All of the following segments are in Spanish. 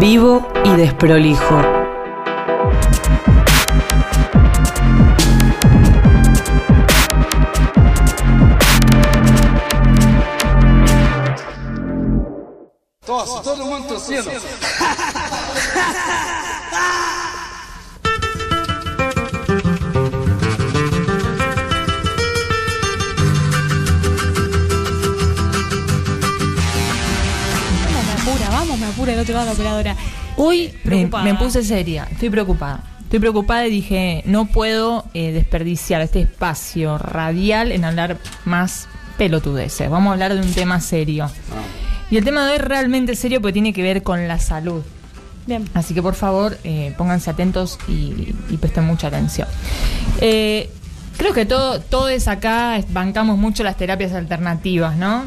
Vivo y desprolijo. Tosse, todo mundo tossindo. La operadora. Hoy me, Preocupada. me puse seria, estoy preocupada. Estoy preocupada y dije, no puedo eh, desperdiciar este espacio radial en hablar más pelotudeces. Vamos a hablar de un tema serio. Y el tema de hoy es realmente serio porque tiene que ver con la salud. Bien. Así que por favor, eh, pónganse atentos y, y presten mucha atención. Eh, creo que todo, todos acá bancamos mucho las terapias alternativas, ¿no?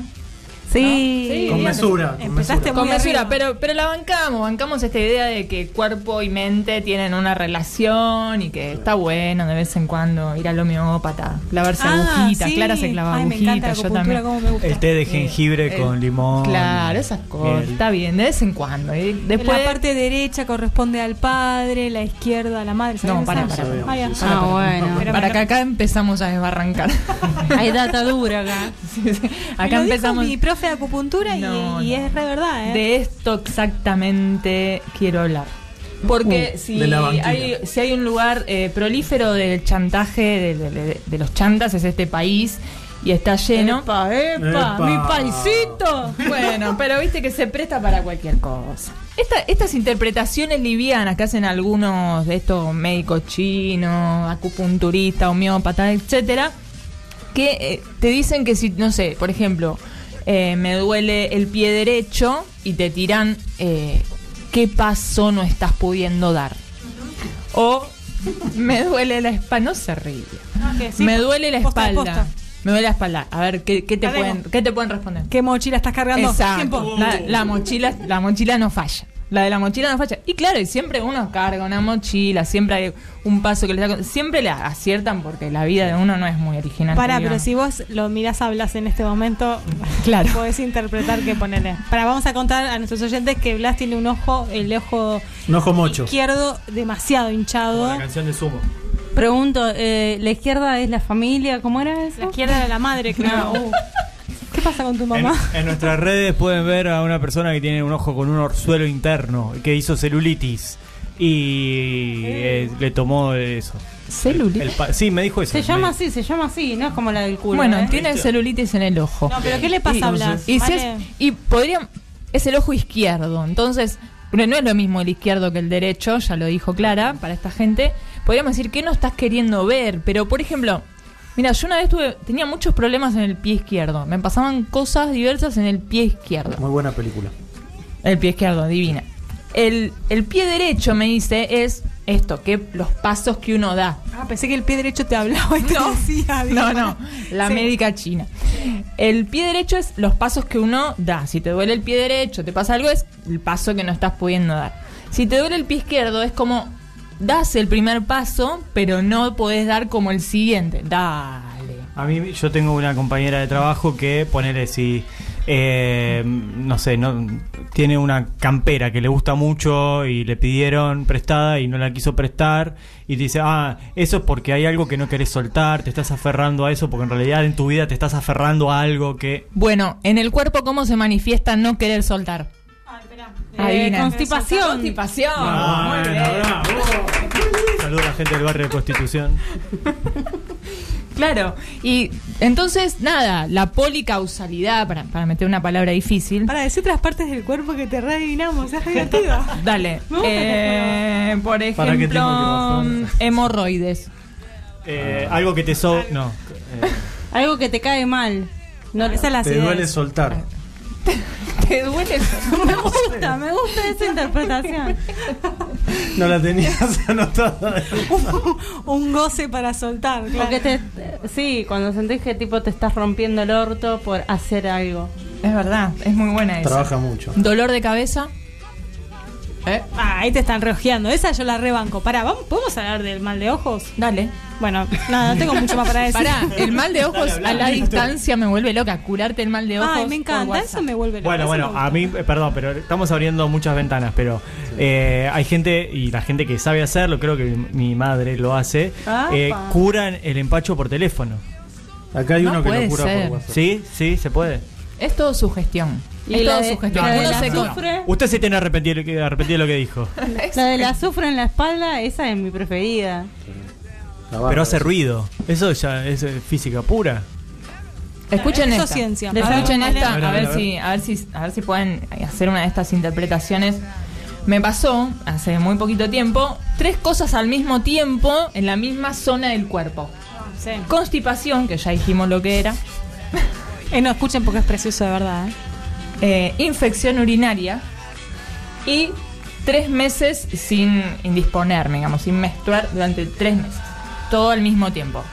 Sí. Con mesura. Con Empezaste mesura. Con mesura, pero, pero la bancamos, bancamos esta idea de que cuerpo y mente tienen una relación y que está bueno de vez en cuando ir al homeópata, clavarse Ah, agujitas, sí. Clara se clava Ay, me encanta la agujitas, yo también. cómo me gusta. El té de jengibre Eh, con limón. Claro, esas cosas, miel. está bien, de vez en cuando. Y después, la parte derecha corresponde al padre, la izquierda a la madre. ¿sabes No, para, para, para. Ah, ya. Ah, bueno. Pero para que acá empezamos a desbarrancar. Hay data dura acá. Sí, sí. Me Acá dijo empezamos. mi profe de acupuntura y- No, y, no. es re verdad, ¿eh? De esto exactamente quiero hablar. Porque Uh, si, hay, si hay un lugar eh, prolífero del chantaje de, de- de- de los chantas, es este país y está lleno. Epa, epa, Epa. mi paisito. Bueno, pero viste que se presta para cualquier cosa. Esta- estas interpretaciones livianas que hacen algunos de estos médicos chinos, acupunturistas, homeópatas, etcétera, que eh, te dicen que si, no sé, por ejemplo, eh, me duele el pie derecho y te tiran eh, qué paso no estás pudiendo dar. O me duele la espalda, no se ríe. que sí, me duele la posta espalda. posta. Me duele la espalda. A ver, ¿qué, qué te, pueden. ¿qué te pueden responder? ¿Qué mochila estás cargando? Exacto. La, la mochila, la mochila no falla. La de la mochila no falla. Y claro, y siempre uno carga una mochila, siempre hay un paso que le saca. Siempre le aciertan porque la vida de uno no es muy original. Que pero si vos lo mirás, hablas en este momento, Claro. podés interpretar qué ponerle. Para vamos a contar a nuestros oyentes que Blas tiene un ojo, el ojo Un ojo mocho. izquierdo demasiado Como hinchado. la canción de Sumo. Pregunto, eh, ¿la izquierda es la familia? ¿Cómo era eso? La izquierda de la madre, creo. Uh. ¿Qué pasa con tu En, mamá? en nuestras redes pueden ver a una persona que tiene un ojo con un orzuelo interno, que hizo celulitis. Y eh, le tomó eso. Celulitis. El sí, me dijo eso. Se llama Me- así, se llama así, no es como la del culo. Bueno, ¿eh? tiene celulitis en el ojo. No, pero ¿qué le pasa Y- a Blas? Y, si Vale. es, y podría. Es el ojo izquierdo. Entonces, no es lo mismo el izquierdo que el derecho, ya lo dijo Clara, para esta gente. Podríamos decir que no estás queriendo ver. Pero, por ejemplo, mira, yo una vez tuve, tenía muchos problemas en el pie izquierdo. Me pasaban cosas diversas en el pie izquierdo. Muy buena película. El pie izquierdo, divina. El, el pie derecho, me dice, es esto, que los pasos que uno da. Ah, pensé que el pie derecho te hablaba y te No, decía. no, no, la Sí. médica china. El pie derecho es los pasos que uno da. Si te duele el pie derecho, te pasa algo, es el paso que no estás pudiendo dar. Si te duele el pie izquierdo, es como das el primer paso, pero no podés dar como el siguiente. Dale. A mí, yo tengo una compañera de trabajo que, ponele si, eh, no sé, no tiene una campera que le gusta mucho y le pidieron prestada y no la quiso prestar y te dice, ah, eso es porque hay algo que no querés soltar, te estás aferrando a eso porque en realidad en tu vida te estás aferrando a algo que... Bueno, en el cuerpo, ¿cómo se manifiesta no querer soltar? Ay, esperá. Eh, constipación. Constipación. Ah, Muy bravo. Saludos a la gente del barrio de Constitución. Claro, y entonces, nada, la policausalidad, para, para meter una palabra difícil. Para decir otras partes del cuerpo que te readivinamos, es divertido. Dale, eh, por ¿Para qué ejemplo, tengo que bajar? hemorroides. Eh, algo que te so... No. eh, Algo que te cae mal. No, Esa es la te duele soltar. ¿Te duele? me gusta, me gusta esa interpretación. No la tenías anotada. Un goce para soltar, claro. Porque te, sí, cuando sentís que tipo te estás rompiendo el orto por hacer algo. Es verdad, es muy buena esa. Trabaja mucho. Dolor de cabeza. ¿Eh? Ah, ahí te están reojeando. Esa yo la rebanco. Pará, ¿vamos, ¿podemos hablar del mal de ojos? Dale. Bueno, nada, no tengo mucho más para decir. Pará, el mal de ojos a la distancia me vuelve loca. Curarte el mal de ojos. Ay, me encanta, eso me vuelve loca, Bueno, bueno, a mí, perdón, pero estamos abriendo muchas ventanas, pero eh, hay gente, y la gente que sabe hacerlo, creo que mi, mi madre lo hace, eh, curan el empacho por teléfono. Acá hay No uno que lo cura ser. por WhatsApp. ¿Sí? Sí, se puede. Es todo sugestión. Y es la todo de- la la se azufre. Usted se tiene arrepentido, que- arrepentido de lo que dijo. La del azufre en la espalda, esa es mi preferida. Pero hace ruido. Eso ya es eh, física pura. Escuchen Eso esta. es ciencia. Escuchen A ver, esta, a ver, si, a ver si, a ver si pueden hacer una de estas interpretaciones. Me pasó hace muy poquito tiempo tres cosas al mismo tiempo en la misma zona del cuerpo. Sí. Constipación, que ya dijimos lo que era. Eh, no, escuchen porque es precioso de verdad. ¿eh? Eh, infección urinaria y tres meses sin indisponerme, digamos, sin menstruar durante tres meses. Todo al mismo tiempo.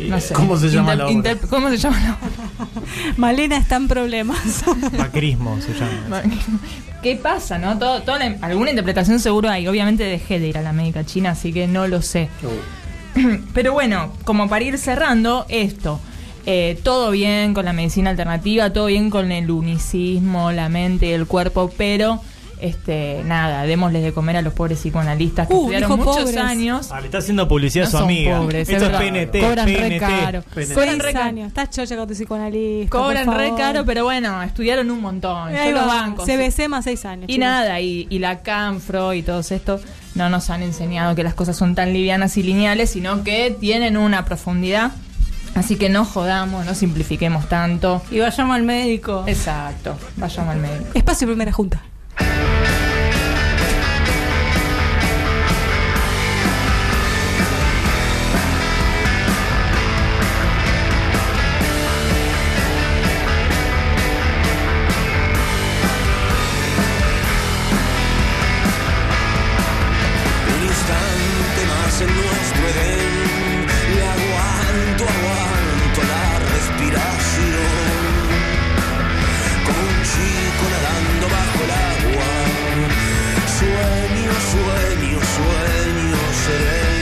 No sé. ¿Cómo se llama la obra? ¿Cómo se llama la obra? Malena está en problemas. Macrismo se llama. ¿Qué pasa, no? Todo, toda la- alguna interpretación seguro hay. Obviamente dejé de ir a la médica china, así que no lo sé. Uh, Pero bueno, como para ir cerrando, esto. Eh, todo bien con la medicina alternativa, todo bien con el unicismo, la mente y el cuerpo, pero este nada, démosles de comer a los pobres psicoanalistas que Uh, estudiaron muchos pobres. años. Ah, le está haciendo publicidad No a su amiga. pobres, Esto es. PNT. Cobran re PNT. caro. PNT. Cobran re caro. Estás chocha con tu psicoanalista. Cobran re caro, pero bueno, estudiaron un montón. Ahí va, banco. CBC más seis años. Y chicos. nada, y, y la Canfro y todos estos no nos han enseñado que las cosas son tan livianas y lineales, sino que tienen una profundidad. Así que no jodamos, no simplifiquemos tanto. Y vayamos al médico. Exacto, vayamos al médico. Espacio Primera Junta. Instante más en nuestro Edén y aguanto, aguanto la respiración. Como un chico nadando bajo el agua. Sueño, sueño, sueño ser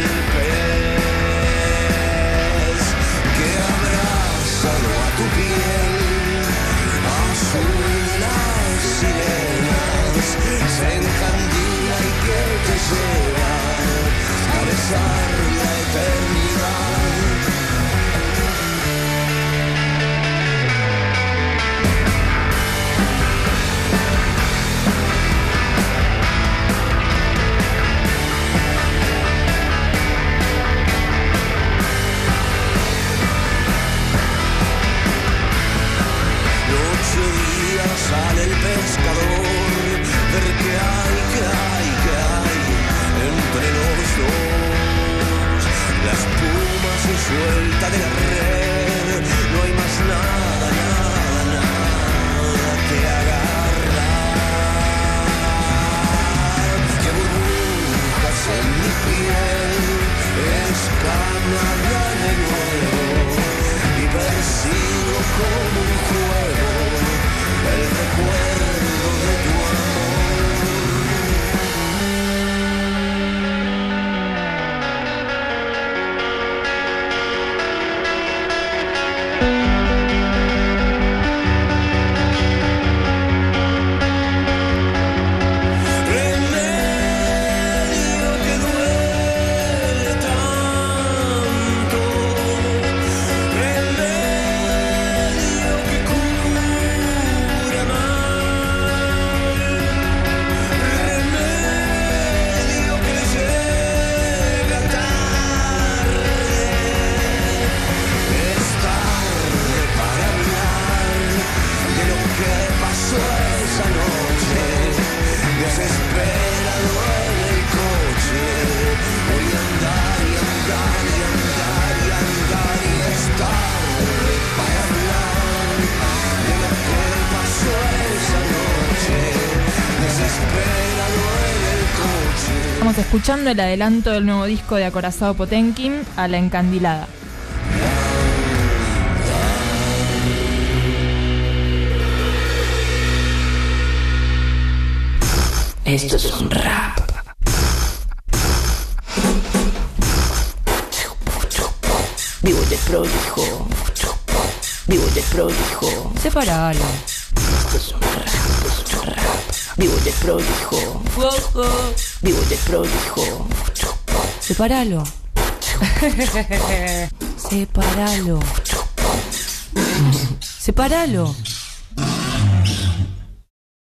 como un juego el recuerdo Estamos escuchando el adelanto del nuevo disco de Acorazado Potenkin a la encandilada. Esto es un rap. Vivo de prolijo. Vivo de prolijo. Separalo. Vivo de prolijo. Vivo de prolijo. Separalo. Separalo. Separalo.